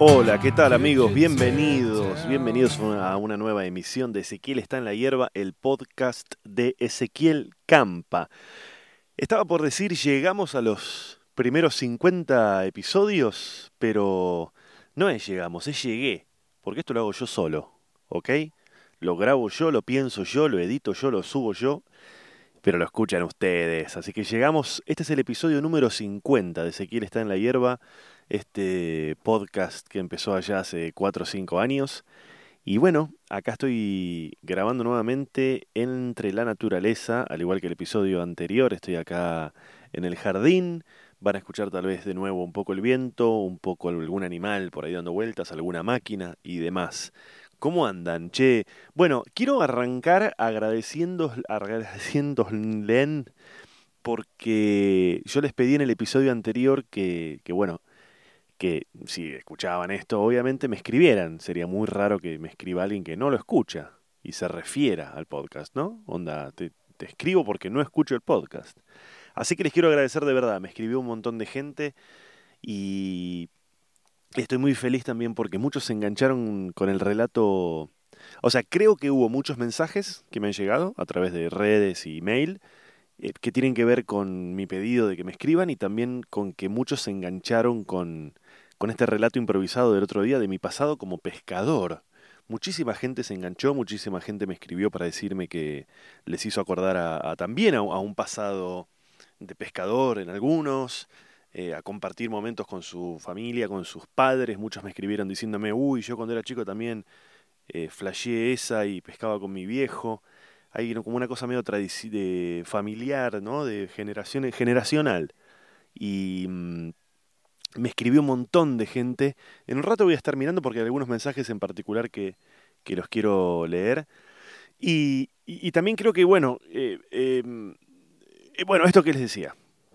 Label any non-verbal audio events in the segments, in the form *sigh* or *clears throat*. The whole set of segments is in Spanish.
Hola, ¿qué tal amigos? Bienvenidos, bienvenidos a una nueva emisión de Ezequiel está en la hierba, el podcast de Ezequiel Campa. Estaba por decir, llegamos a los primeros 50 episodios, pero no es llegamos, es llegué, porque esto lo hago yo solo, ¿ok? Lo grabo yo, lo pienso yo, lo edito yo, lo subo yo, pero lo escuchan ustedes. Así que llegamos, este es el episodio número 50 de Ezequiel está en la hierba este podcast que empezó allá hace 4 o 5 años. Y bueno, acá estoy grabando nuevamente entre la naturaleza, al igual que el episodio anterior, estoy acá en el jardín. Van a escuchar tal vez de nuevo un poco el viento, un poco algún animal por ahí dando vueltas, alguna máquina y demás. ¿Cómo andan? Che, bueno, quiero arrancar agradeciendo, agradeciéndoles porque yo les pedí en el episodio anterior que, que bueno, que si escuchaban esto, obviamente me escribieran. Sería muy raro que me escriba alguien que no lo escucha y se refiera al podcast, ¿no? Onda, te, escribo porque no escucho el podcast. Así que les quiero agradecer de verdad. Me escribió un montón de gente y estoy muy feliz también porque muchos se engancharon con el relato. O sea, creo que hubo muchos mensajes que me han llegado a través de redes y email eh, que tienen que ver con mi pedido de que me escriban y también con que muchos se engancharon con, con este relato improvisado del otro día de mi pasado como pescador. Muchísima gente se enganchó, muchísima gente me escribió para decirme que les hizo acordar a, también a, un pasado de pescador en algunos, eh, a compartir momentos con su familia, con sus padres. Muchos me escribieron diciéndome, uy, yo cuando era chico también eh, flasheé esa y pescaba con mi viejo hay como una cosa medio de familiar, ¿no? De generación, generacional. Y mm, me escribió un montón de gente. En un rato voy a estar mirando porque hay algunos mensajes en particular que, que los quiero leer. Y, también creo que, bueno, eh, em, eh, bueno, esto que les decía,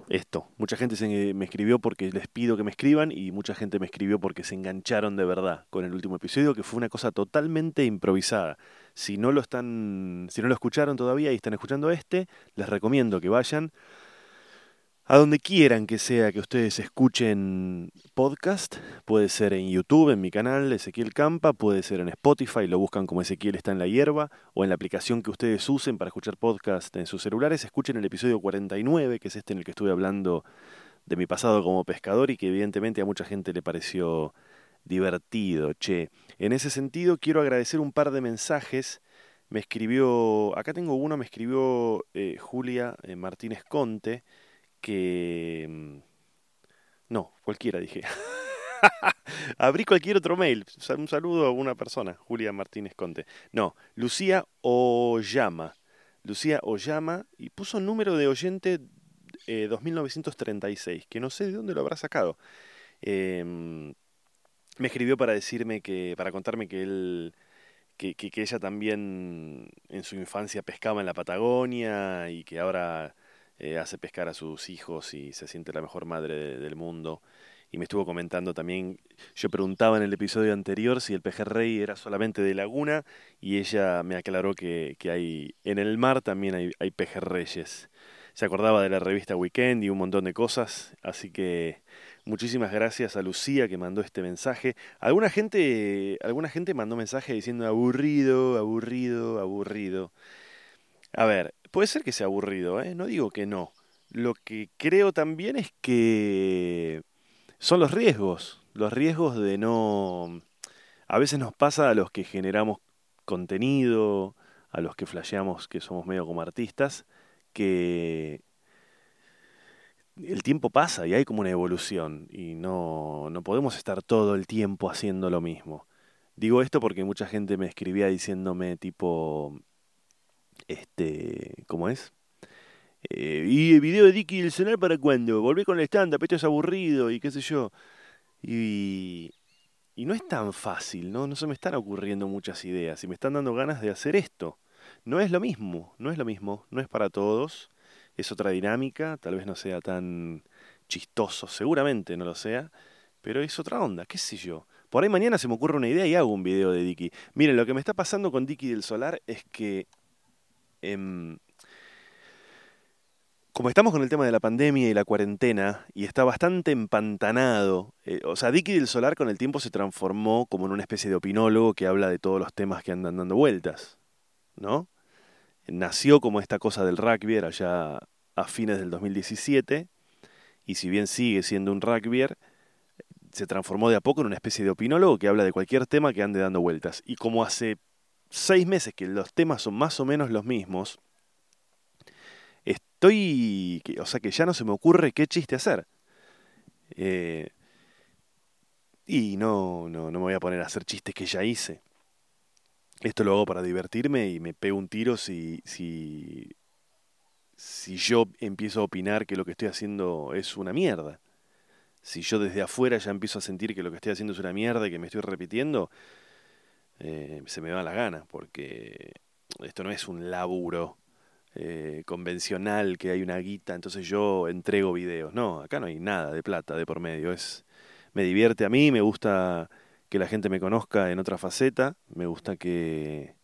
esto. Mucha gente se, me escribió porque les pido que me escriban y mucha gente me escribió porque se engancharon de verdad con el último episodio, que fue una cosa totalmente improvisada. Si no lo están, si no lo escucharon todavía y están escuchando este, les recomiendo que vayan a donde quieran que sea que ustedes escuchen podcast, puede ser en YouTube, en mi canal Ezequiel Campa, puede ser en Spotify, lo buscan como Ezequiel está en la hierba, o en la aplicación que ustedes usen para escuchar podcast en sus celulares, escuchen el episodio 49, que es este en el que estuve hablando de mi pasado como pescador y que evidentemente a mucha gente le pareció divertido, che. En ese sentido quiero agradecer un par de mensajes. Me escribió, acá tengo uno, me escribió eh, Julia eh, Martínez Conte, que... Mm, no, cualquiera dije. *laughs* Abrí cualquier otro mail. Un saludo a una persona, Julia Martínez Conte. No, Lucía Oyama. Lucía Oyama y puso número de oyente 2936, eh, que no sé de dónde lo habrá sacado. Em, me escribió para decirme que, para contarme que él, que, que, ella también en su infancia pescaba en la Patagonia y que ahora eh, hace pescar a sus hijos y se siente la mejor madre del mundo. Y me estuvo comentando también, yo preguntaba en el episodio anterior si el pejerrey era solamente de laguna y ella me aclaró que, que hay en el mar también hay, hay pejerreyes. Se acordaba de la revista Weekend y un montón de cosas, así que muchísimas gracias a Lucía que mandó este mensaje. Alguna gente, alguna gente mandó mensaje diciendo aburrido, aburrido, aburrido. A ver, Puede ser que sea aburrido, ¿eh? no digo que no. Lo que creo también es que son los riesgos, los riesgos de no... A veces nos pasa a los que generamos contenido, a los que flasheamos que somos medio como artistas, que el tiempo pasa y hay como una evolución y no, no podemos estar todo el tiempo haciendo lo mismo. Digo esto porque mucha gente me escribía diciéndome tipo, este, ¿cómo es? Eh, y el video de Dicky el cenar para cuándo? Volví con el stand-up, es aburrido y qué sé yo. Y, y no es tan fácil, ¿no? No se me están ocurriendo muchas ideas y me están dando ganas de hacer esto. No es lo mismo, no es lo mismo, no es para todos, es otra dinámica, tal vez no sea tan chistoso, seguramente no lo sea, pero es otra onda, qué sé yo. Por ahí mañana se me ocurre una idea y hago un video de Dicky. Miren, lo que me está pasando con Dicky del Solar es que Em, como estamos con el tema de la pandemia y la cuarentena, y está bastante empantanado, eh, o sea, Dicky del Solar con el tiempo se transformó como en una especie de opinólogo que habla de todos los temas que andan dando vueltas, ¿no? Nació como esta cosa del rugby allá a fines del 2017, y si bien sigue siendo un rugby, se transformó de a poco en una especie de opinólogo que habla de cualquier tema que ande dando vueltas. Y como hace seis meses que los temas son más o menos los mismos, estoy, o sea que ya no se me ocurre qué chiste hacer. Eh, y no, no, no me voy a poner a hacer chistes que ya hice. Esto lo hago para divertirme y me pego un tiro si, si, si yo empiezo a opinar que lo que estoy haciendo es una mierda. Si yo desde afuera ya empiezo a sentir que lo que estoy haciendo es una mierda y que me estoy repitiendo, eh, se me va la gana, porque esto no es un laburo eh, convencional que hay una guita, entonces yo entrego videos. No, acá no hay nada de plata de por medio. Es, me divierte a mí, me gusta que la gente me conozca en otra faceta, me gusta que,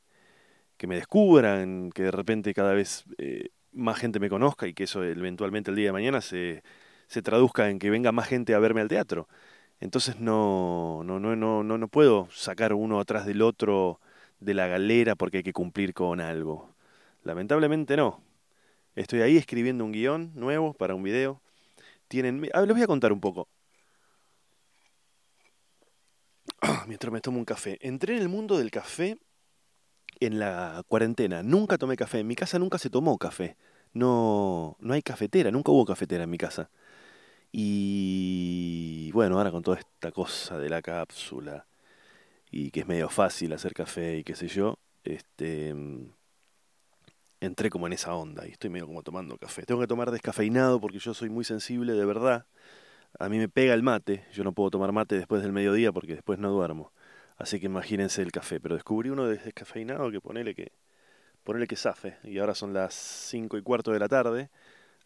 que me descubran, que de repente cada vez eh, más gente me conozca y que eso eventualmente el día de mañana se, se traduzca en que venga más gente a verme al teatro. Entonces no, no, no, no, no, puedo sacar uno atrás del otro de la galera porque hay que cumplir con algo. Lamentablemente no. Estoy ahí escribiendo un guion nuevo para un video. Tienen, les voy a contar un poco. *clears throat* Mientras me tomo un café. Entré en el mundo del café en la cuarentena. Nunca tomé café. En mi casa nunca se tomó café. No, no hay cafetera. Nunca hubo cafetera en mi casa. Y bueno, ahora con toda esta cosa de la cápsula y que es medio fácil hacer café y qué sé yo, este entré como en esa onda y estoy medio como tomando café. Tengo que tomar descafeinado porque yo soy muy sensible de verdad. A mí me pega el mate, yo no puedo tomar mate después del mediodía porque después no duermo. Así que imagínense el café, pero descubrí uno de descafeinado que ponele que ponele que zafe y ahora son las cinco y cuarto de la tarde,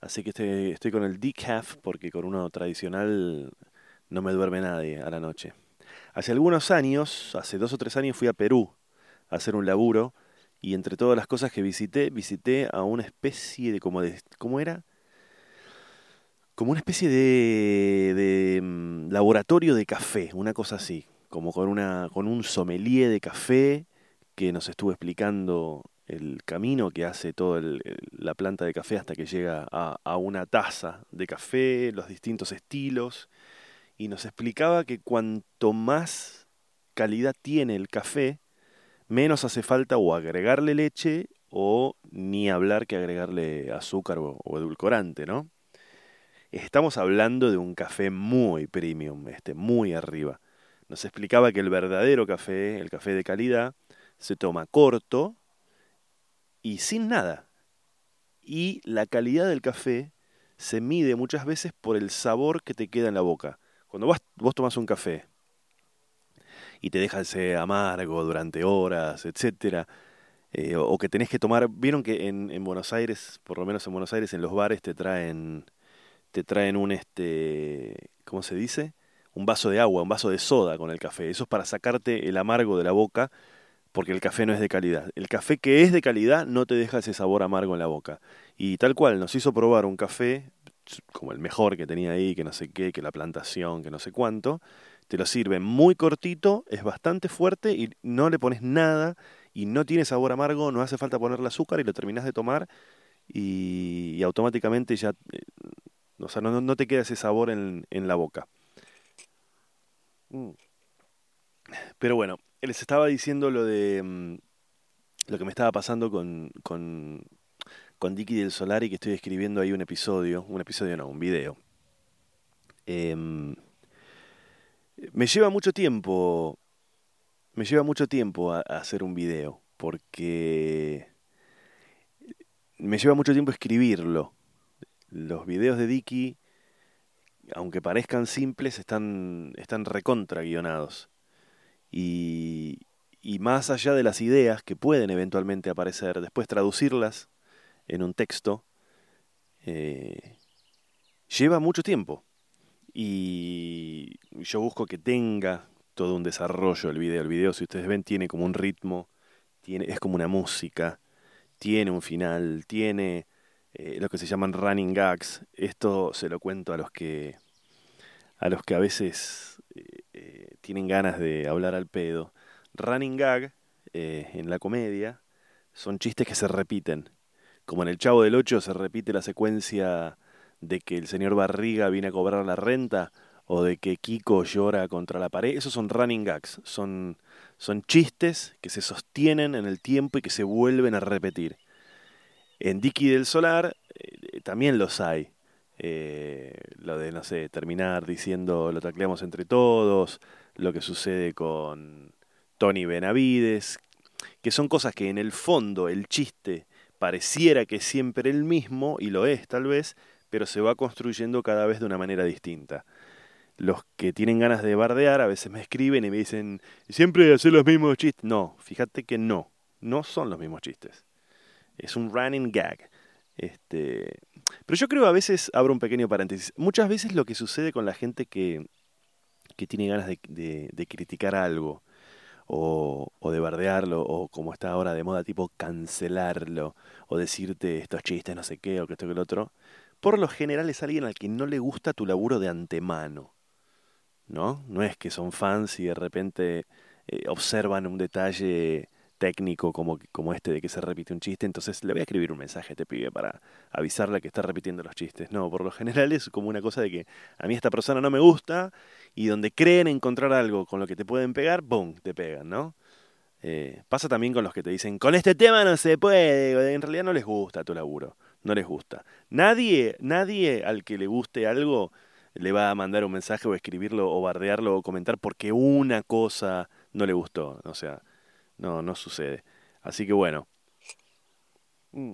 así que estoy, con el decaf porque con uno tradicional no me duerme nadie a la noche. Hace algunos años, hace dos o tres años fui a Perú a hacer un laburo y entre todas las cosas que visité, visité a una especie de como de ¿cómo era? Como una especie de, de mm, laboratorio de café, una cosa así, como con una con un sommelier de café que nos estuvo explicando el camino que hace toda la planta de café hasta que llega a, una taza de café, los distintos estilos, y nos explicaba que cuanto más calidad tiene el café, menos hace falta o agregarle leche o ni hablar que agregarle azúcar o, edulcorante, ¿no? Estamos hablando de un café muy premium, este, muy arriba. Nos explicaba que el verdadero café, el café de calidad, se toma corto y sin nada. Y la calidad del café se mide muchas veces por el sabor que te queda en la boca. Cuando vos, vos tomas un café y te deja ese amargo durante horas, etcétera. Eh, o, que tenés que tomar, vieron que en, en, Buenos Aires, por lo menos en Buenos Aires, en los bares te traen, te traen un este, ¿cómo se dice? Un vaso de agua, un vaso de soda con el café. Eso es para sacarte el amargo de la boca, porque el café no es de calidad. El café que es de calidad no te deja ese sabor amargo en la boca. Y tal cual, nos hizo probar un café como el mejor que tenía ahí, que no sé qué, que la plantación, que no sé cuánto, te lo sirve muy cortito, es bastante fuerte y no le pones nada y no tiene sabor amargo, no hace falta ponerle azúcar y lo terminas de tomar y, automáticamente ya, eh, o sea, no, no, te queda ese sabor en, en la boca. Mm. Pero bueno, les estaba diciendo lo de mm, lo que me estaba pasando con, con, con Dicky del Solar y que estoy escribiendo ahí un episodio, un episodio no, un video. Eh, me lleva mucho tiempo, me lleva mucho tiempo a, hacer un video, porque me lleva mucho tiempo escribirlo. Los videos de Dicky, aunque parezcan simples, están, están recontra guionados. Y, y más allá de las ideas que pueden eventualmente aparecer, después traducirlas en un texto, eh, lleva mucho tiempo. Y yo busco que tenga todo un desarrollo el video. El video, si ustedes ven, tiene como un ritmo, tiene, es como una música, tiene un final, tiene eh, lo que se llaman running gags. Esto se lo cuento a los que, a los que a veces eh, tienen ganas de hablar al pedo. Running gag en la comedia son chistes que se repiten. Como en El Chavo del Ocho se repite la secuencia de que el señor Barriga viene a cobrar la renta o de que Kiko llora contra la pared. Esos son running gags, son, son chistes que se sostienen en el tiempo y que se vuelven a repetir. En Dicky del Solar eh, también los hay. Eh, lo de, no sé, terminar diciendo lo tacleamos entre todos, lo que sucede con Tony Benavides, que son cosas que en el fondo el chiste pareciera que es siempre el mismo, y lo es tal vez, pero se va construyendo cada vez de una manera distinta. Los que tienen ganas de bardear a veces me escriben y me dicen, siempre hacer los mismos chistes. No, fíjate que no, no son los mismos chistes. Es un running gag. Este, pero yo creo a veces, abro un pequeño paréntesis, muchas veces lo que sucede con la gente que, que tiene ganas de, de, criticar algo, o, o, de bardearlo, o como está ahora de moda, tipo cancelarlo, o decirte estos chistes, no sé qué, o que esto que el otro, por lo general es alguien al que no le gusta tu laburo de antemano. ¿No? No es que son fans y de repente eh, observan un detalle técnico como, como este de que se repite un chiste, entonces le voy a escribir un mensaje a este pibe para avisarle que está repitiendo los chistes. No, por lo general es como una cosa de que a mí esta persona no me gusta y donde creen encontrar algo con lo que te pueden pegar, ¡boom!, te pegan, ¿no? Eh, pasa también con los que te dicen, con este tema no se puede, en realidad no les gusta tu laburo no les gusta. Nadie, nadie al que le guste algo le va a mandar un mensaje o escribirlo o bardearlo o comentar porque una cosa no le gustó. O sea, no, no sucede. Así que bueno. Mm.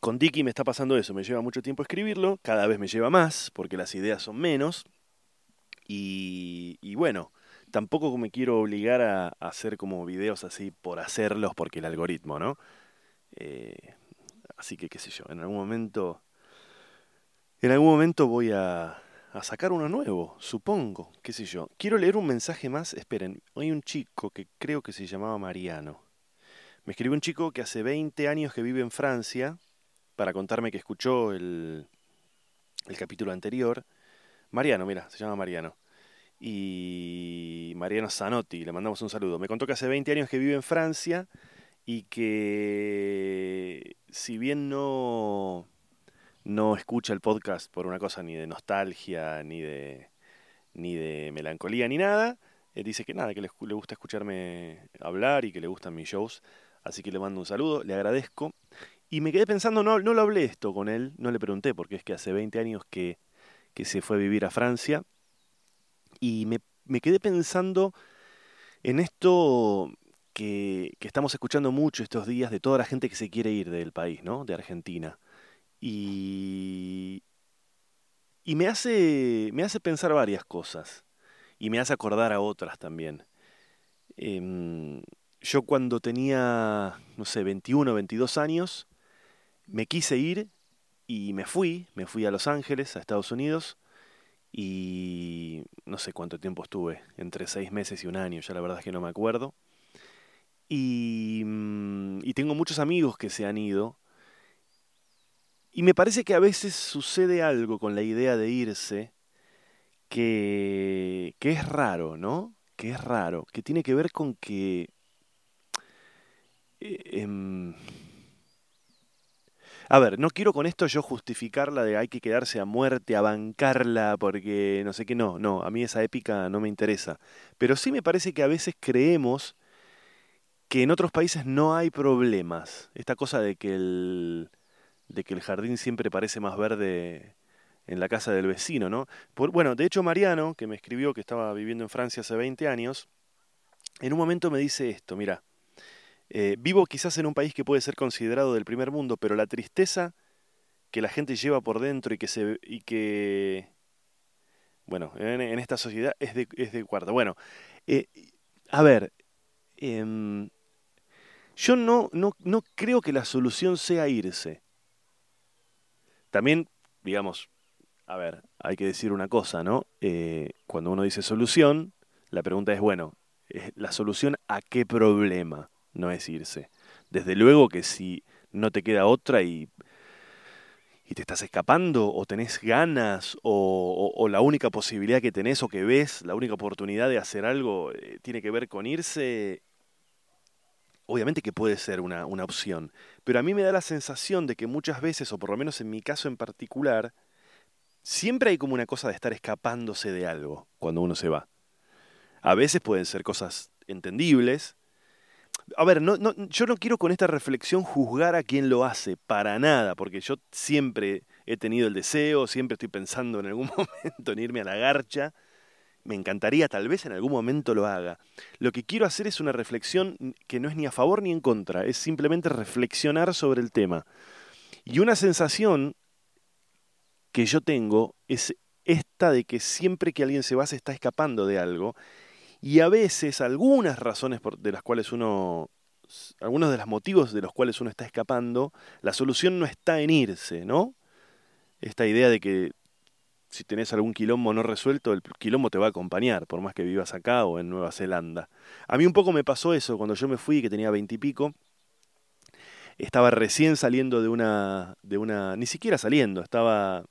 Con Dicky me está pasando eso, me lleva mucho tiempo escribirlo, cada vez me lleva más, porque las ideas son menos. Y, y bueno, tampoco me quiero obligar a, hacer como videos así por hacerlos, porque el algoritmo, ¿no? Eh, Así que qué sé yo, en algún momento, en algún momento voy a, a sacar uno nuevo, supongo, qué sé yo. Quiero leer un mensaje más, esperen, hay un chico que creo que se llamaba Mariano. Me escribió un chico que hace 20 años que vive en Francia para contarme que escuchó el, el capítulo anterior. Mariano, mira, se llama Mariano. Y Mariano Zanotti, le mandamos un saludo. Me contó que hace 20 años que vive en Francia y que si bien no, no escucha el podcast por una cosa ni de nostalgia, ni de, ni de melancolía, ni nada, él dice que nada, que le, le gusta escucharme hablar y que le gustan mis shows, así que le mando un saludo, le agradezco. Y me quedé pensando, no, no lo hablé esto con él, no le pregunté, porque es que hace 20 años que, que se fue a vivir a Francia, y me, me quedé pensando en esto que, estamos escuchando mucho estos días de toda la gente que se quiere ir del país, ¿no? De Argentina. Y, y me, hace, me hace pensar varias cosas. Y me hace acordar a otras también. Em, yo cuando tenía, no sé, 21, 22 años, me quise ir y me fui, me fui a Los Ángeles, a Estados Unidos, y no sé cuánto tiempo estuve, entre seis meses y un año, ya la verdad es que no me acuerdo. Y, mm, y tengo muchos amigos que se han ido. Y me parece que a veces sucede algo con la idea de irse que, que es raro, ¿no? Que es raro, que tiene que ver con que... Eh, em, a ver, no quiero con esto yo justificarla de hay que quedarse a muerte, a bancarla, porque no sé qué, no, no, a mí esa épica no me interesa. Pero sí me parece que a veces creemos que en otros países no hay problemas. Esta cosa de que el, de que el jardín siempre parece más verde en la casa del vecino, ¿no? bueno, de hecho Mariano, que me escribió que estaba viviendo en Francia hace 20 años, en un momento me dice esto, mira, eh, vivo quizás en un país que puede ser considerado del primer mundo, pero la tristeza que la gente lleva por dentro y que se y que bueno, en, esta sociedad es de, es de cuarta. Bueno, eh, a ver, eh, yo no, no, no creo que la solución sea irse. También, digamos, a ver, hay que decir una cosa, ¿no? Eh, cuando uno dice solución, la pregunta es, bueno, ¿la solución a qué problema? No es irse. Desde luego que si no te queda otra y te estás escapando o tenés ganas o, la única posibilidad que tenés o que ves, la única oportunidad de hacer algo eh, tiene que ver con irse, obviamente que puede ser una, una opción, pero a mí me da la sensación de que muchas veces, o por lo menos en mi caso en particular, siempre hay como una cosa de estar escapándose de algo cuando uno se va. A veces pueden ser cosas entendibles, a ver, no, no, yo no quiero con esta reflexión juzgar a quien lo hace, para nada, porque yo siempre he tenido el deseo, siempre estoy pensando en algún *laughs* momento en irme a la garcha. Me encantaría, tal vez en algún momento lo haga. Lo que quiero hacer es una reflexión que no es ni a favor ni en contra, es simplemente reflexionar sobre el tema. Y una sensación que yo tengo es esta de que siempre que alguien se va se está escapando de algo y a veces algunas razones de las cuales uno, algunos de los motivos de los cuales uno está escapando, la solución no está en irse, ¿no? Esta idea de que si tenés algún quilombo no resuelto, el quilombo te va a acompañar, por más que vivas acá o en Nueva Zelanda. A mí un poco me pasó eso cuando yo me fui, que tenía veintipico. Estaba recién saliendo de una, de una, ni siquiera saliendo, estaba,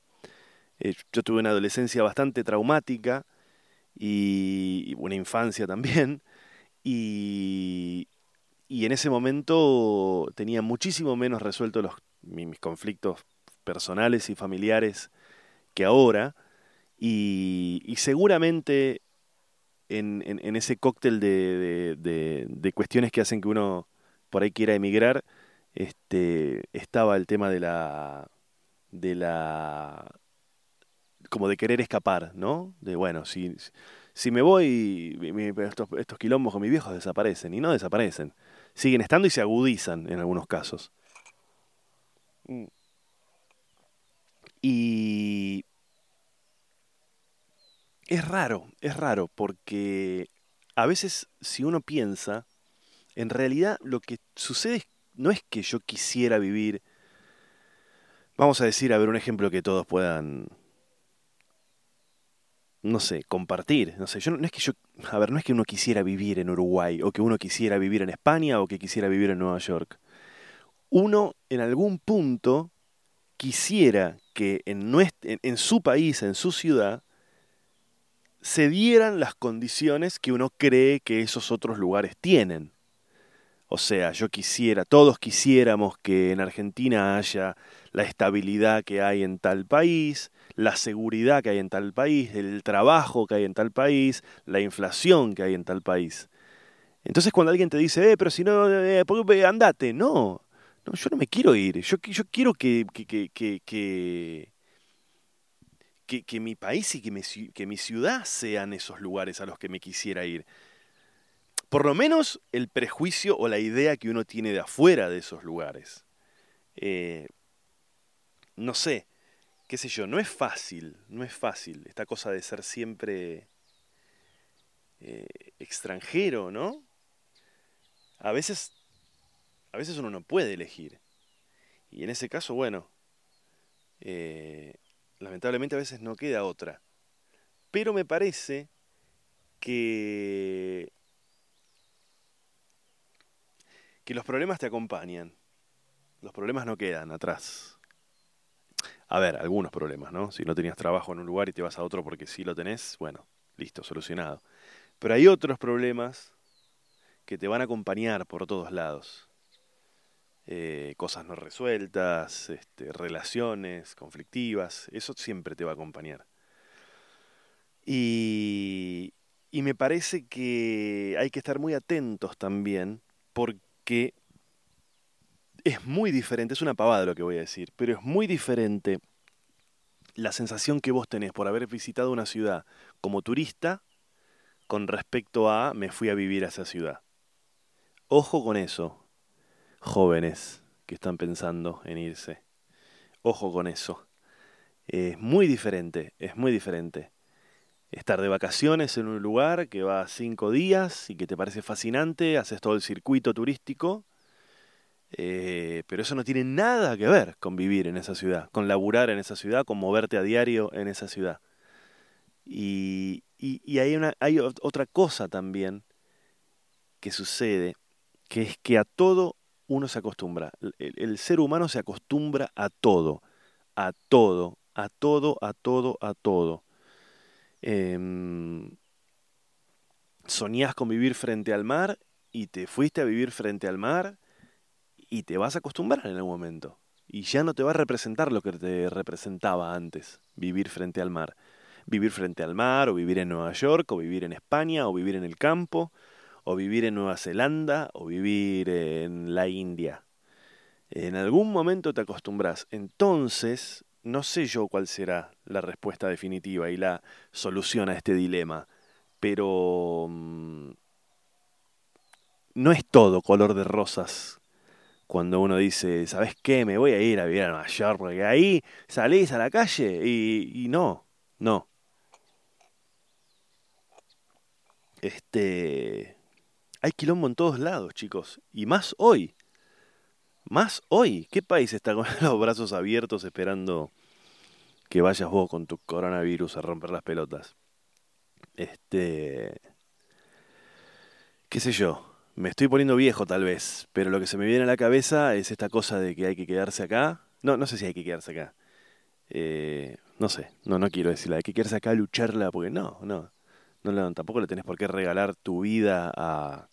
eh, yo tuve una adolescencia bastante traumática, y, una infancia también. Y, y, en ese momento tenía muchísimo menos resueltos los, mis, conflictos personales y familiares que ahora. Y, y seguramente en, en, ese cóctel de, de, de, cuestiones que hacen que uno por ahí quiera emigrar, este, estaba el tema de la, de la como de querer escapar, ¿no? De bueno, si, si me voy, estos, estos quilombos con mis viejos desaparecen, y no desaparecen. Siguen estando y se agudizan en algunos casos. Mm. Y es raro, es raro, porque a veces si uno piensa, en realidad lo que sucede no es que yo quisiera vivir, vamos a decir, a ver un ejemplo que todos puedan no sé, compartir. No sé, yo no, es que yo, a ver, no es que uno quisiera vivir en Uruguay o que uno quisiera vivir en España o que quisiera vivir en Nueva York. Uno en algún punto quisiera que en, en su país, en su ciudad, se dieran las condiciones que uno cree que esos otros lugares tienen. O sea, yo quisiera, todos quisiéramos que en Argentina haya la estabilidad que hay en tal país, la seguridad que hay en tal país, el trabajo que hay en tal país, la inflación que hay en tal país. Entonces cuando alguien te dice, eh, pero si no, eh, andate, no, no, yo no me quiero ir, yo, yo quiero que, que, que, que, que mi país y que mi, que mi ciudad sean esos lugares a los que me quisiera ir. Por lo menos el prejuicio o la idea que uno tiene de afuera de esos lugares. Eh, no sé, qué sé yo, no es fácil, no es fácil esta cosa de ser siempre eh, extranjero, ¿no? A veces, a veces uno no puede elegir. Y en ese caso, bueno, eh, lamentablemente a veces no queda otra. Pero me parece que, que los problemas te acompañan. Los problemas no quedan atrás. A ver, algunos problemas, ¿no? Si no tenías trabajo en un lugar y te vas a otro porque sí lo tenés, bueno, listo, solucionado. Pero hay otros problemas que te van a acompañar por todos lados. Eh, cosas no resueltas, este, relaciones conflictivas, eso siempre te va a acompañar. Y, y me parece que hay que estar muy atentos también porque es muy diferente, es una pavada lo que voy a decir, pero es muy diferente la sensación que vos tenés por haber visitado una ciudad como turista con respecto a me fui a vivir a esa ciudad. Ojo con eso, jóvenes que están pensando en irse. Ojo con eso. Es muy diferente, es muy diferente. Estar de vacaciones en un lugar que va cinco días y que te parece fascinante, haces todo el circuito turístico eh, pero eso no tiene nada que ver con vivir en esa ciudad, con laburar en esa ciudad, con moverte a diario en esa ciudad. Y, y, hay, una, hay otra cosa también que sucede, que es que a todo uno se acostumbra. El, ser humano se acostumbra a todo. a todo, a todo, a todo, a todo. Em, soñás con vivir frente al mar y te fuiste a vivir frente al mar y te vas a acostumbrar en algún momento. Y ya no te va a representar lo que te representaba antes, vivir frente al mar. Vivir frente al mar, o vivir en Nueva York, o vivir en España, o vivir en el campo, o vivir en Nueva Zelanda, o vivir en la India. En algún momento te acostumbras. Entonces, no sé yo cuál será la respuesta definitiva y la solución a este dilema, pero mm, no es todo color de rosas cuando uno dice, ¿sabes qué? Me voy a ir a vivir a Nueva York, porque ahí salís a la calle y, y no, no. Este. Hay quilombo en todos lados, chicos. Y más hoy. Más hoy. ¿Qué país está con *laughs* los brazos abiertos esperando que vayas vos con tu coronavirus a romper las pelotas? Este. ¿Qué sé yo? Me estoy poniendo viejo tal vez, pero lo que se me viene a la cabeza es esta cosa de que hay que quedarse acá. No, no sé si hay que quedarse acá. Eh, no sé, no, no quiero decirla. Hay que quedarse acá a lucharla, porque no, no. No tampoco le tenés por qué regalar tu vida a,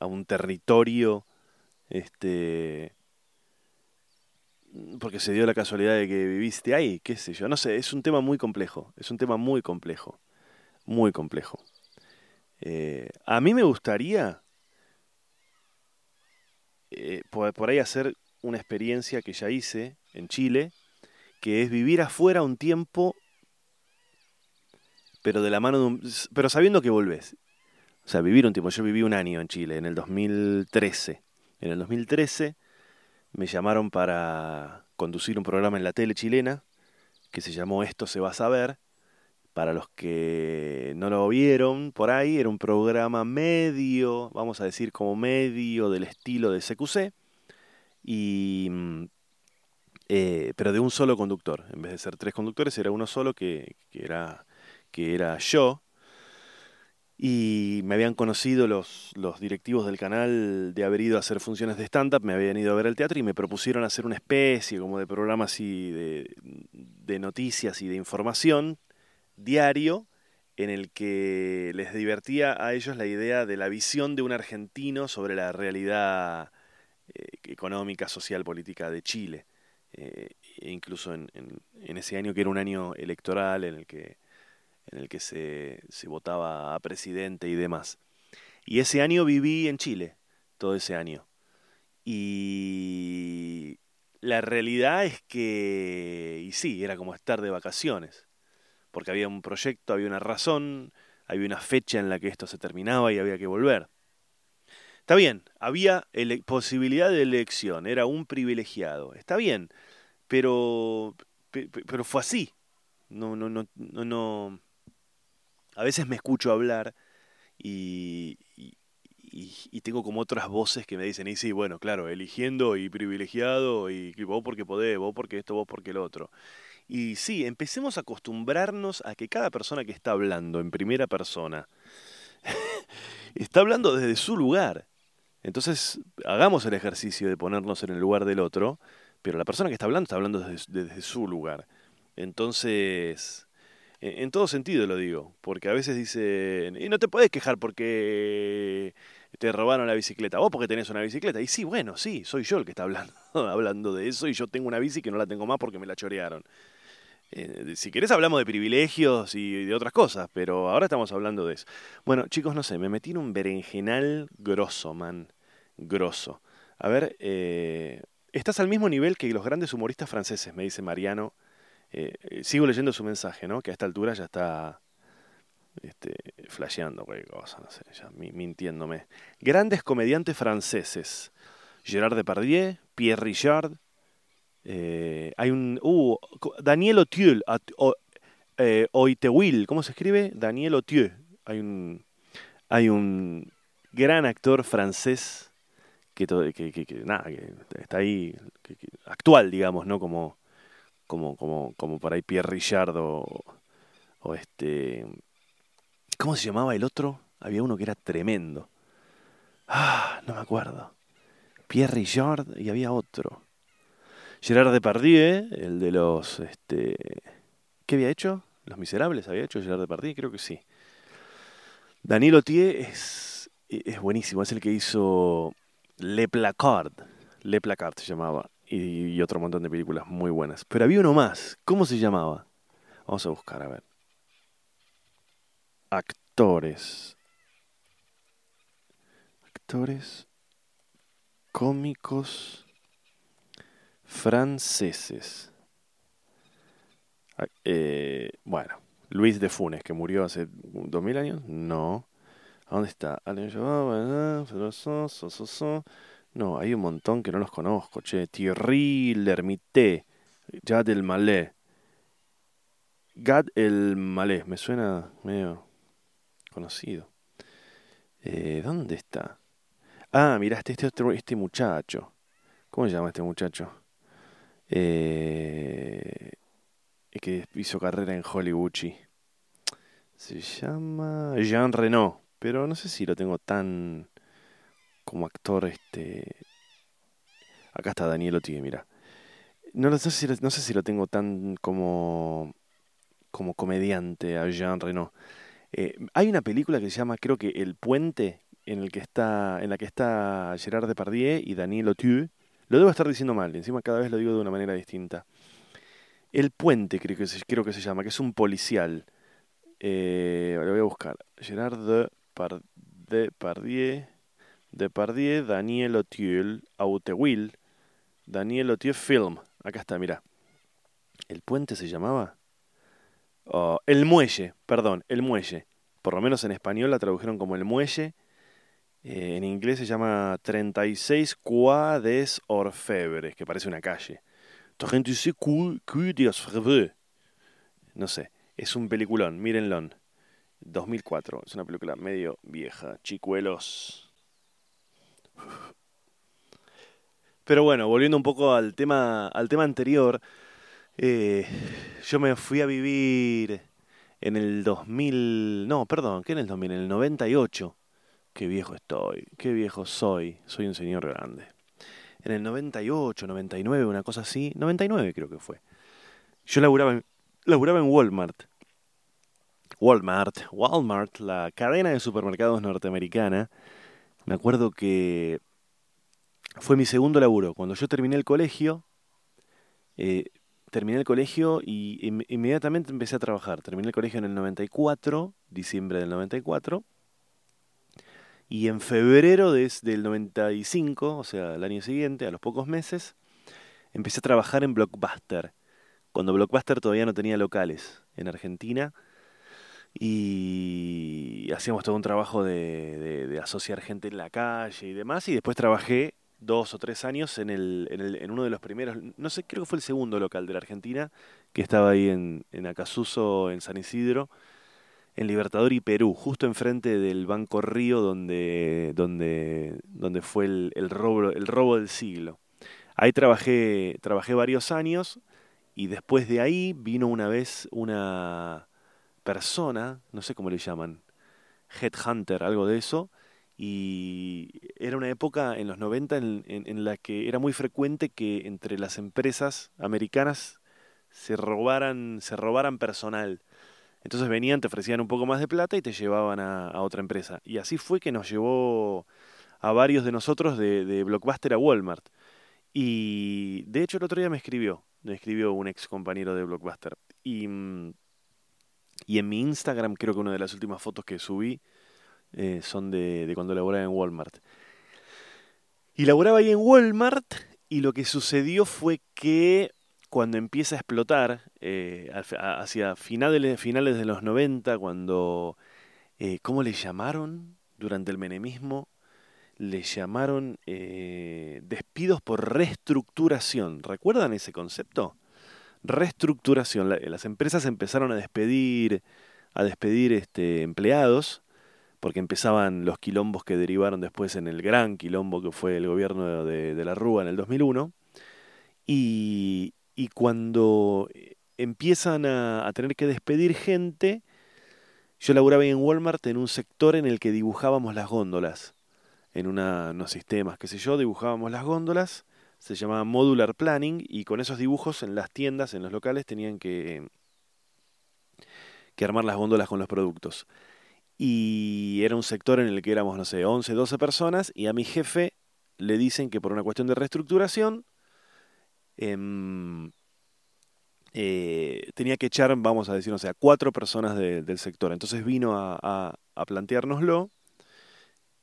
a un territorio. Este. Porque se dio la casualidad de que viviste ahí, qué sé yo. No sé, es un tema muy complejo. Es un tema muy complejo. Muy complejo. Eh, a mí me gustaría eh, por, ahí hacer una experiencia que ya hice en Chile, que es vivir afuera un tiempo, pero de la mano de un, pero sabiendo que volvés. O sea, vivir un tiempo. Yo viví un año en Chile, en el 2013. En el 2013 me llamaron para conducir un programa en la tele chilena que se llamó Esto se va a saber. Para los que no lo vieron por ahí, era un programa medio, vamos a decir como medio del estilo de CQC, y, mm, eh, pero de un solo conductor. En vez de ser tres conductores, era uno solo que, era, que era yo. Y me habían conocido los, los directivos del canal de haber ido a hacer funciones de stand-up, me habían ido a ver el teatro y me propusieron hacer una especie como de programa así de, de noticias y de información diario en el que les divertía a ellos la idea de la visión de un argentino sobre la realidad eh, económica, social, política de Chile. Eh, e incluso en, ese año que era un año electoral en el que, en el que se, se votaba a presidente y demás. Y ese año viví en Chile, todo ese año. Y la realidad es que, y sí, era como estar de vacaciones porque había un proyecto, había una razón, había una fecha en la que esto se terminaba y había que volver. Está bien, había posibilidad de elección, era un privilegiado, está bien, pero, pero fue así. No, no, no, no, no. A veces me escucho hablar y, tengo como otras voces que me dicen, y sí, bueno, claro, eligiendo y privilegiado, y vos porque podés, vos porque esto, vos porque el otro. Y sí, empecemos a acostumbrarnos a que cada persona que está hablando en primera persona *laughs* está hablando desde su lugar. Entonces, hagamos el ejercicio de ponernos en el lugar del otro, pero la persona que está hablando está hablando desde, su lugar. Entonces, en, en, todo sentido lo digo, porque a veces dicen, y no te puedes quejar porque te robaron la bicicleta, vos porque tenés una bicicleta. Y sí, bueno, sí, soy yo el que está hablando, *laughs* hablando de eso y yo tengo una bici que no la tengo más porque me la chorearon. Eh, si querés hablamos de privilegios y de otras cosas, pero ahora estamos hablando de eso. Bueno, chicos, no sé, me metí en un berenjenal grosso, man. Grosso. A ver, eh, estás al mismo nivel que los grandes humoristas franceses, me dice Mariano. Eh, sigo leyendo su mensaje, ¿no? Que a esta altura ya está este, flasheando cualquier cosa, no sé, ya mintiéndome. Grandes comediantes franceses. Gerard Depardieu, Pierre Richard, eh, hay un. Uh, Daniel Autieu, eh, Oitewil, ¿cómo se escribe? Daniel Autieu. Hay un. Hay un gran actor francés que, que, que, está ahí, actual, digamos, ¿no? Como, como, como, como por ahí Pierre Richard o, este. ¿Cómo se llamaba el otro? Había uno que era tremendo. Ah, no me acuerdo. Pierre Richard y había otro. Gerard Depardieu, el de los... Este, ¿Qué había hecho? ¿Los Miserables había hecho Gerard Depardieu? Creo que sí. Daniel Otier es, es buenísimo, es el que hizo Le Placard. Le Placard se llamaba. Y, otro montón de películas muy buenas. Pero había uno más. ¿Cómo se llamaba? Vamos a buscar, a ver. Actores. Actores cómicos franceses. Ah, eh, bueno, Luis de Funes, que murió hace dos mil años. No. ¿A dónde está? No, hay un montón que no los conozco. Che, Thierry Lermité, Jad el Malé. Gad el Malé, me suena medio conocido. Eh, ¿Dónde está? Ah, mira, este, este, este muchacho. ¿Cómo se llama este muchacho? Eh, que hizo carrera en Hollywood. Se llama Jean Reno, pero no sé si lo tengo tan como actor. Este, acá está Daniel Otigue, mira. No, sé si, no sé lo tengo tan como como comediante a Jean Reno. Eh, hay una película que se llama, creo que El Puente, en, el que está, en la que está Gerard Depardieu y Daniel Auteuil. Lo debo estar diciendo mal, encima cada vez lo digo de una manera distinta. El Puente creo que se, creo que se llama, que es un policial. Eh, lo voy a buscar. Gerard Depardieu, Depardieu, Daniel Auteuil, Auteuil, Daniel Auteuil Film. Acá está, mira. ¿El Puente se llamaba? Oh, el Muelle, perdón, El Muelle. Por lo menos en español la tradujeron como El Muelle eh, en inglés se llama 36 Qua des Orfebres, que parece una calle. No sé, es un peliculón, mírenlo. 2004, es una película medio vieja, chicuelos. Pero bueno, volviendo un poco al tema, al tema anterior, eh, yo me fui a vivir en el 2000, no, perdón, ¿qué en el 2000? En el 98 Qué viejo estoy, qué viejo soy, soy un señor grande. En el 98, 99, una cosa así, 99 creo que fue. Yo laburaba laburaba en Walmart. Walmart, Walmart, la cadena de supermercados norteamericana. Me acuerdo que fue mi segundo laburo. Cuando yo terminé el colegio, eh, terminé el colegio y inmediatamente empecé a trabajar. Terminé el colegio en el 94, diciembre del 94 y en febrero desde el 95, o sea, el año siguiente, a los pocos meses, empecé a trabajar en Blockbuster, cuando Blockbuster todavía no tenía locales en Argentina. Y hacíamos todo un trabajo de, de, asociar gente en la calle y demás. Y después trabajé dos o tres años en, el, en, el, en, uno de los primeros, no sé, creo que fue el segundo local de la Argentina, que estaba ahí en, en Acasuso, en San Isidro, en Libertador y Perú, justo enfrente del Banco Río donde, donde, donde fue el, el, robo, el robo del siglo. Ahí trabajé, trabajé varios años y después de ahí vino una vez una persona, no sé cómo le llaman, headhunter, algo de eso, y era una época en los 90 en, la que era muy frecuente que entre las empresas americanas se robaran, se robaran personal. Entonces venían, te ofrecían un poco más de plata y te llevaban a, otra empresa. Y así fue que nos llevó a varios de nosotros de, Blockbuster a Walmart. Y de hecho el otro día me escribió, me escribió un ex compañero de Blockbuster. Y, mm, y en mi Instagram creo que una de las últimas fotos que subí eh, son de, cuando laboraba en Walmart. Y laboraba ahí en Walmart y lo que sucedió fue que cuando empieza a explotar, eh, hacia finales, finales de los 90, cuando, eh, ¿cómo le llamaron? Durante el menemismo, le llamaron despidos por reestructuración. ¿Recuerdan ese concepto? Reestructuración. las empresas empezaron a despedir, a despedir este, empleados, porque empezaban los quilombos que derivaron después en el gran quilombo que fue el gobierno de, la Rúa en el 2001. Y, y cuando eh, empiezan a, tener que despedir gente, yo laburaba en Walmart en un sector en el que dibujábamos las góndolas, en una, unos sistemas, qué sé yo, dibujábamos las góndolas, se llamaba Modular Planning y con esos dibujos en las tiendas, en los locales, tenían que, que armar las góndolas con los productos. Y era un sector en el que éramos, no sé, 11, 12 personas y a mi jefe le dicen que por una cuestión de reestructuración em, eh, tenía que echar, vamos a decir, o sea, cuatro personas del sector. Entonces vino a, a, planteárnoslo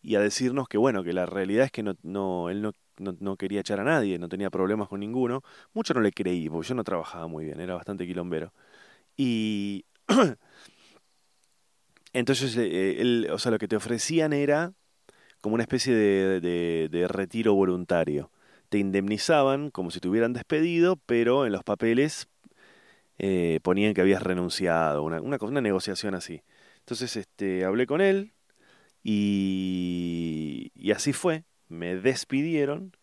y a decirnos que, bueno, que la realidad es que no, no, él no, no, quería echar a nadie, no tenía problemas con ninguno. Mucho no le creí, porque yo no trabajaba muy bien, era bastante quilombero. Y *clears throat* entonces, eh, él, o sea, lo que te ofrecían era como una especie de, de, retiro voluntario. Te indemnizaban como si te hubieran despedido, pero en los papeles eh, ponían que habías renunciado, una, una, una, negociación así. Entonces este, hablé con él y, y así fue. Me despidieron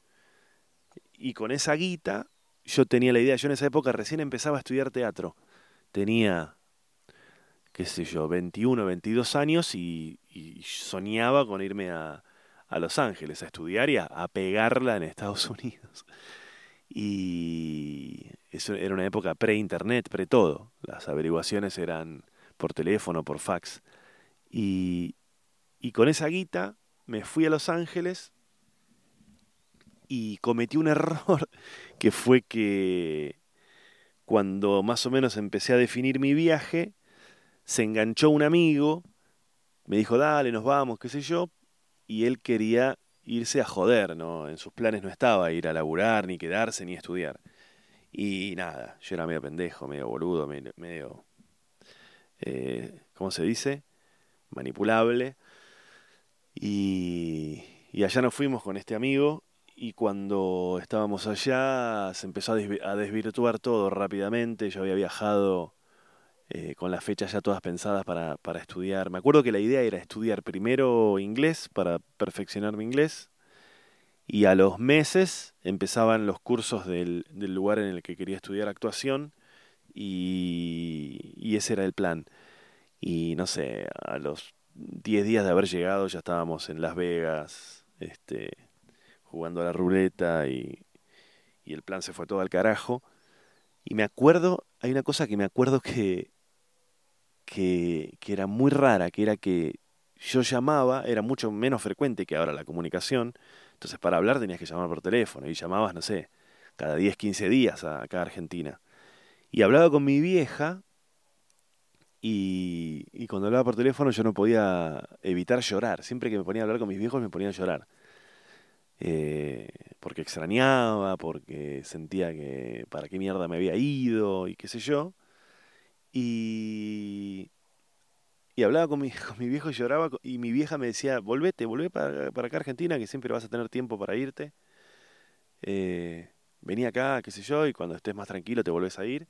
y con esa guita yo tenía la idea, yo en esa época recién empezaba a estudiar teatro. Tenía, qué sé yo, 21, 22 años y soñaba con irme a, a Los Ángeles a estudiar y a, pegarla en Estados *laughs* Unidos. Y eso era una época pre-internet, pre-todo. Las averiguaciones eran por teléfono, por fax. Y, y con esa guita me fui a Los Ángeles y cometí un *laughs* error que fue que cuando más o menos empecé a definir mi viaje, se enganchó un amigo, me dijo, dale, nos vamos, qué sé yo, y él quería irse a joder, ¿no? En sus planes no estaba ir a laburar, ni quedarse, ni estudiar. Y nada, yo era medio pendejo, medio boludo, medio... Eh, ¿Cómo se dice? Manipulable. Y, y allá nos fuimos con este amigo y cuando estábamos allá se empezó a desvirtuar todo rápidamente. Yo había viajado eh, con las fechas ya todas pensadas para, para, estudiar. Me acuerdo que la idea era estudiar primero inglés para perfeccionar mi inglés y a los meses empezaban los cursos del, del lugar en el que quería estudiar actuación y, y, ese era el plan. Y no sé, a los 10 días de haber llegado ya estábamos en Las Vegas, este, jugando a la ruleta y, y el plan se fue todo al carajo. Y me acuerdo, hay una cosa que me acuerdo que, que, que era muy rara, que era que yo llamaba, era mucho menos frecuente que ahora la comunicación, entonces para hablar tenías que llamar por teléfono y llamabas, no sé, cada 10, 15 días a, acá a Argentina. Y hablaba con mi vieja y, y, cuando hablaba por teléfono yo no podía evitar llorar. Siempre que me ponía a hablar con mis viejos me ponía a llorar. Eh, porque extrañaba, porque sentía que para qué mierda me había ido y qué sé yo. Y, y hablaba con mi, *laughs* con mi viejo y lloraba y mi vieja me decía, volvete, volvé para, para acá Argentina, que siempre vas a tener tiempo para irte. Eh, vení acá, qué sé yo, y cuando estés más tranquilo te volvés a ir.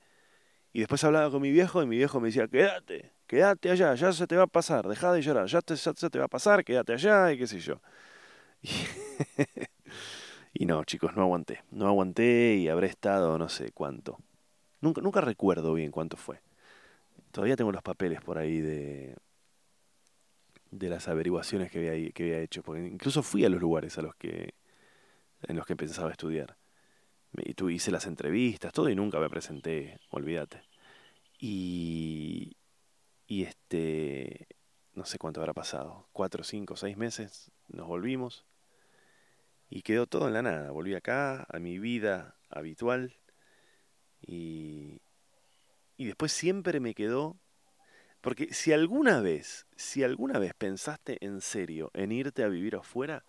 Y después hablaba con mi viejo y mi viejo me decía, quédate, quédate allá, ya se te va a pasar, deja de llorar, ya, te, se te va a pasar, quédate allá y qué sé yo. *laughs* Y, no, chicos, no aguanté, no aguanté y habré estado no sé cuánto. Nunca, nunca recuerdo bien cuánto fue. Todavía tengo los papeles por ahí de, de las averiguaciones que había, que había hecho, porque incluso fui a los lugares a los que, en los que pensaba estudiar. Y tú hice las entrevistas, todo y nunca me presenté, olvídate. Y, y este, no sé cuánto habrá pasado, cuatro, cinco, seis meses, nos volvimos y quedó todo en la nada. Volví acá, a mi vida habitual y, y después siempre me quedó, porque si alguna vez, si alguna vez pensaste en serio en irte a vivir afuera,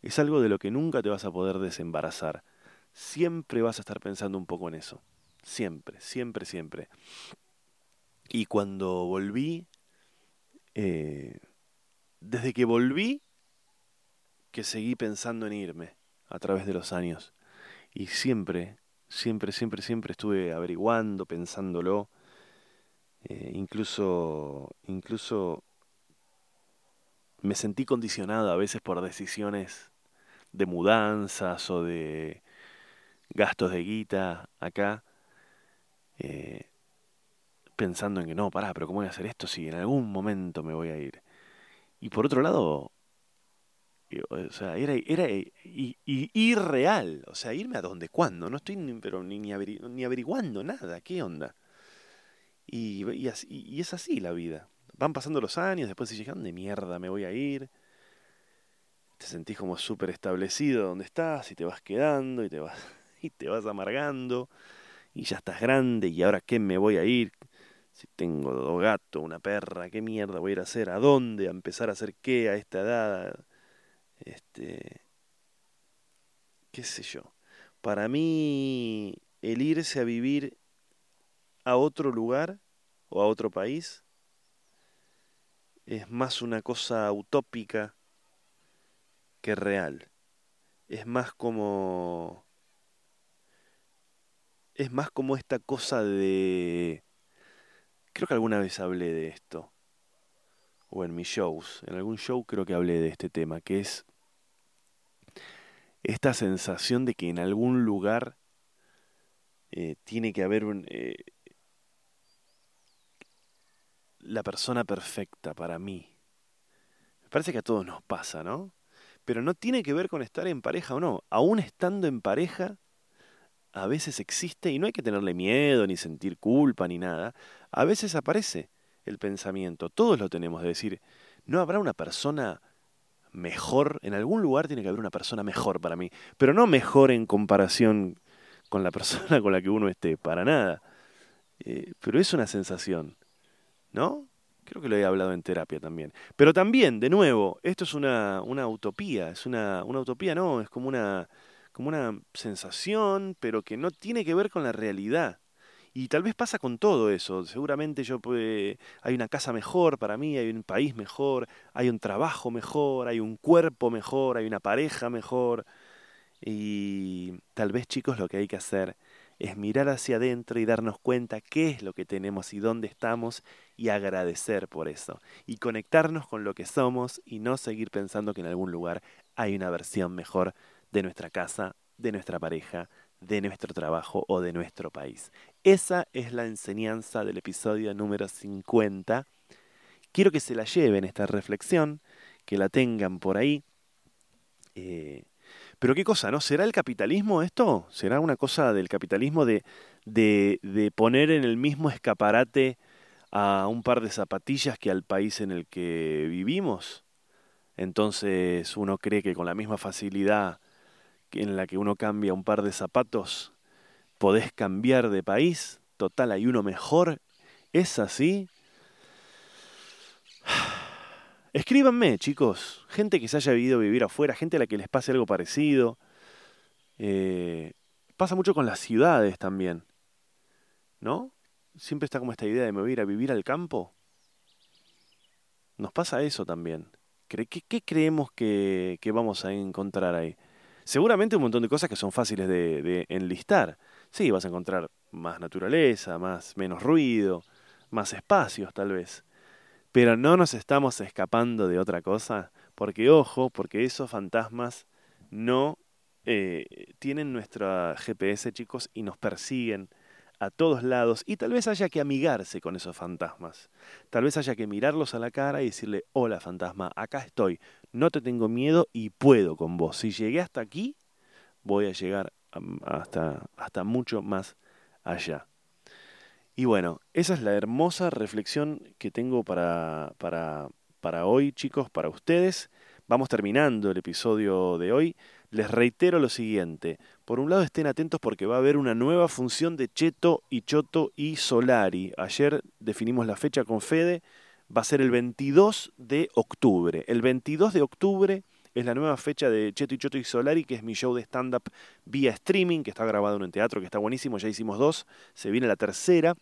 es algo de lo que nunca te vas a poder desembarazar. Siempre vas a estar pensando un poco en eso. Siempre, siempre, siempre. Y cuando volví, eh, desde que volví, que seguí pensando en irme a través de los años. Y siempre, Siempre, siempre, siempre estuve averiguando, pensándolo. Eh, incluso, incluso me sentí condicionado a veces por decisiones de mudanzas o de gastos de guita acá, eh, pensando en que no, pará, pero ¿cómo voy a hacer esto si en algún momento me voy a ir? Y por otro lado, o sea, era, era irreal. O sea, irme a dónde, cuándo. No estoy ni, pero ni, ni, averiguando nada. ¿Qué onda? Y, y, y, es así la vida. Van pasando los años, después se llegan ¿dónde mierda me voy a ir? Te sentís como súper establecido donde estás y te vas quedando y te vas, *laughs* y te vas amargando y ya estás grande y ahora qué me voy a ir, si tengo dos gatos, una perra, qué mierda voy a ir a hacer, a dónde, a empezar a hacer qué a esta edad, este, qué sé yo. Para mí, el irse a vivir a otro lugar o a otro país es más una cosa utópica que real. Es más como es más como esta cosa de... Creo que alguna vez hablé de esto. O en mis shows. En algún show creo que hablé de este tema. Que es esta sensación de que en algún lugar eh, tiene que haber un, eh, la persona perfecta para mí. Me parece que a todos nos pasa, ¿no? Pero no tiene que ver con estar en pareja o no. Aún estando en pareja, a veces existe y no hay que tenerle miedo, ni sentir culpa, ni nada. A veces aparece el pensamiento, todos lo tenemos, de decir, ¿no habrá una persona mejor? En algún lugar tiene que haber una persona mejor para mí, pero no mejor en comparación con la persona con la que uno esté, para nada. Eh, pero es una sensación, ¿no? Creo que lo he hablado en terapia también. Pero también, de nuevo, esto es una, una utopía, es una, una utopía, no, es como una como una sensación, pero que no tiene que ver con la realidad. Y tal vez pasa con todo eso. Seguramente yo puede, hay una casa mejor para mí, hay un país mejor, hay un trabajo mejor, hay un cuerpo mejor, hay una pareja mejor. Y tal vez chicos lo que hay que hacer es mirar hacia adentro y darnos cuenta qué es lo que tenemos y dónde estamos y agradecer por eso. Y conectarnos con lo que somos y no seguir pensando que en algún lugar hay una versión mejor de nuestra casa, de nuestra pareja, de nuestro trabajo o de nuestro país. Esa es la enseñanza del episodio número 50. Quiero que se la lleven esta reflexión, que la tengan por ahí. Eh, pero qué cosa, ¿no? ¿Será el capitalismo esto? ¿Será una cosa del capitalismo de, de, de poner en el mismo escaparate a un par de zapatillas que al país en el que vivimos? Entonces uno cree que con la misma facilidad en la que uno cambia un par de zapatos, podés cambiar de país, total hay uno mejor, ¿es así? *sighs* Escríbanme, chicos, gente que se haya vivido vivir afuera, gente a la que les pase algo parecido. Eh, pasa mucho con las ciudades también, ¿no? Siempre está como esta idea de me voy a ir a vivir al campo. Nos pasa eso también. ¿Qué, qué creemos que, que vamos a encontrar ahí? Seguramente un montón de cosas que son fáciles de, enlistar. Sí, vas a encontrar más naturaleza, más menos ruido, más espacios tal vez. Pero no nos estamos escapando de otra cosa, porque ojo, porque esos fantasmas no eh, tienen nuestra GPS, chicos, y nos persiguen a todos lados y tal vez haya que amigarse con esos fantasmas. Tal vez haya que mirarlos a la cara y decirle, hola fantasma, acá estoy, no te tengo miedo y puedo con vos. Si llegué hasta aquí, voy a llegar hasta, hasta mucho más allá. Y bueno, esa es la hermosa reflexión que tengo para, para, para hoy, chicos, para ustedes. Vamos terminando el episodio de hoy. Les reitero lo siguiente. Por un lado estén atentos porque va a haber una nueva función de Cheto y Choto y Solari. Ayer definimos la fecha con Fede. Va a ser el 22 de octubre. El 22 de octubre es la nueva fecha de Cheto y Choto y Solari, que es mi show de stand-up vía streaming, que está grabado en un teatro, que está buenísimo. Ya hicimos dos. Se viene la tercera.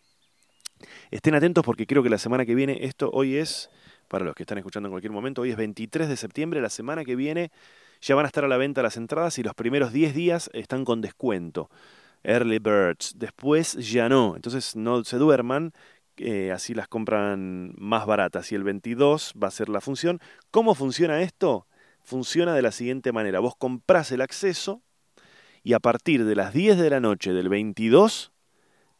Estén atentos porque creo que la semana que viene, esto hoy es, para los que están escuchando en cualquier momento, hoy es 23 de septiembre, la semana que viene ya van a estar a la venta las entradas y los primeros 10 días están con descuento. Early Birds. Después ya no. Entonces no se duerman. Eh, así las compran más baratas. Y el 22 va a ser la función. ¿Cómo funciona esto? Funciona de la siguiente manera. Vos comprás el acceso y a partir de las 10 de la noche del 22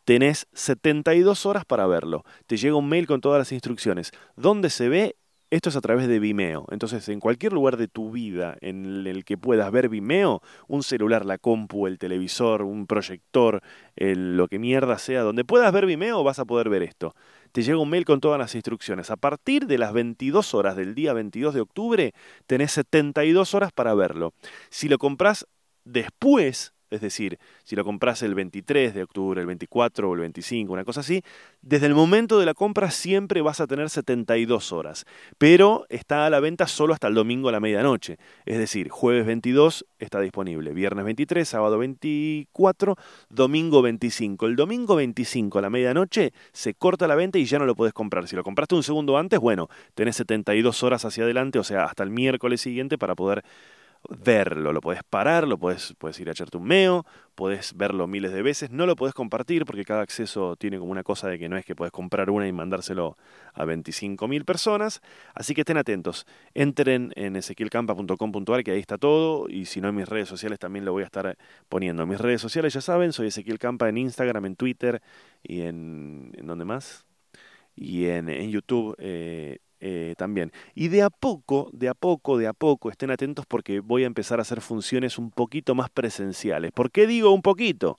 tenés 72 horas para verlo. Te llega un mail con todas las instrucciones. ¿Dónde se ve? Esto es a través de Vimeo. Entonces, en cualquier lugar de tu vida en el que puedas ver Vimeo, un celular, la compu, el televisor, un proyector, lo que mierda sea, donde puedas ver Vimeo, vas a poder ver esto. Te llega un mail con todas las instrucciones. A partir de las 22 horas del día 22 de octubre, tenés 72 horas para verlo. Si lo compras después es decir, si lo compras el 23 de octubre, el 24 o el 25, una cosa así, desde el momento de la compra siempre vas a tener 72 horas, pero está a la venta solo hasta el domingo a la medianoche. Es decir, jueves 22 está disponible, viernes 23, sábado 24, domingo 25. El domingo 25 a la medianoche se corta la venta y ya no lo puedes comprar. Si lo compraste un segundo antes, bueno, tenés 72 horas hacia adelante, o sea, hasta el miércoles siguiente para poder verlo, lo puedes parar, lo puedes, puedes ir a echarte un meo, puedes verlo miles de veces, no lo puedes compartir porque cada acceso tiene como una cosa de que no es que puedes comprar una y mandárselo a 25.000 personas, así que estén atentos, entren en ezequielcampa.com.ar que ahí está todo y si no en mis redes sociales también lo voy a estar poniendo. En mis redes sociales ya saben, soy Ezequiel Campa en Instagram, en Twitter y en... ¿En dónde más? Y en, en YouTube. Eh, eh, también. Y de a poco, de a poco, de a poco, estén atentos porque voy a empezar a hacer funciones un poquito más presenciales. ¿Por qué digo un poquito?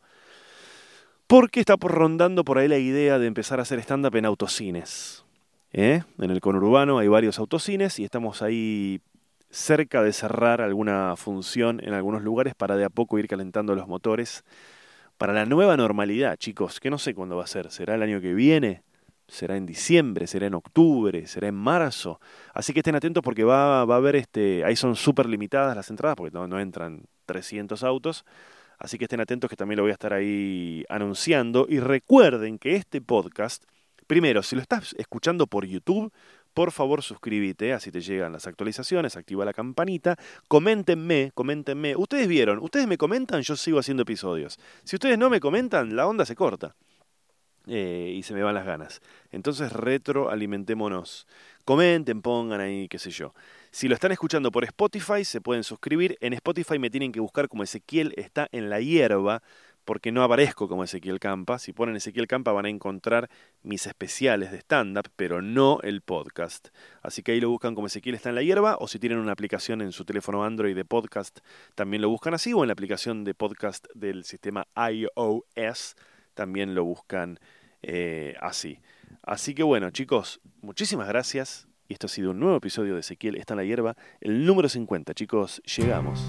Porque está por rondando por ahí la idea de empezar a hacer stand-up en autocines. ¿eh? En el conurbano hay varios autocines y estamos ahí cerca de cerrar alguna función en algunos lugares para de a poco ir calentando los motores para la nueva normalidad, chicos, que no sé cuándo va a ser, será el año que viene, será en diciembre, será en octubre, será en marzo. Así que estén atentos porque va, a haber, este, ahí son súper limitadas las entradas porque no, no, entran 300 autos. Así que estén atentos que también lo voy a estar ahí anunciando. Y recuerden que este podcast, primero, si lo estás escuchando por YouTube, por favor suscríbete, así te llegan las actualizaciones, activa la campanita, coméntenme, coméntenme. Ustedes vieron, ustedes me comentan, yo sigo haciendo episodios. Si ustedes no me comentan, la onda se corta. Eh, y se me van las ganas. Entonces retroalimentémonos. Comenten, pongan ahí, qué sé yo. Si lo están escuchando por Spotify, se pueden suscribir. En Spotify me tienen que buscar como Ezequiel está en la hierba, porque no aparezco como Ezequiel Campa. Si ponen Ezequiel Campa van a encontrar mis especiales de stand-up, pero no el podcast. Así que ahí lo buscan como Ezequiel está en la hierba, o si tienen una aplicación en su teléfono Android de podcast, también lo buscan así, o en la aplicación de podcast del sistema iOS, también lo buscan eh, así. Así que bueno, chicos, muchísimas gracias. Y esto ha sido un nuevo episodio de Ezequiel está en la hierba, el número 50. Chicos, llegamos.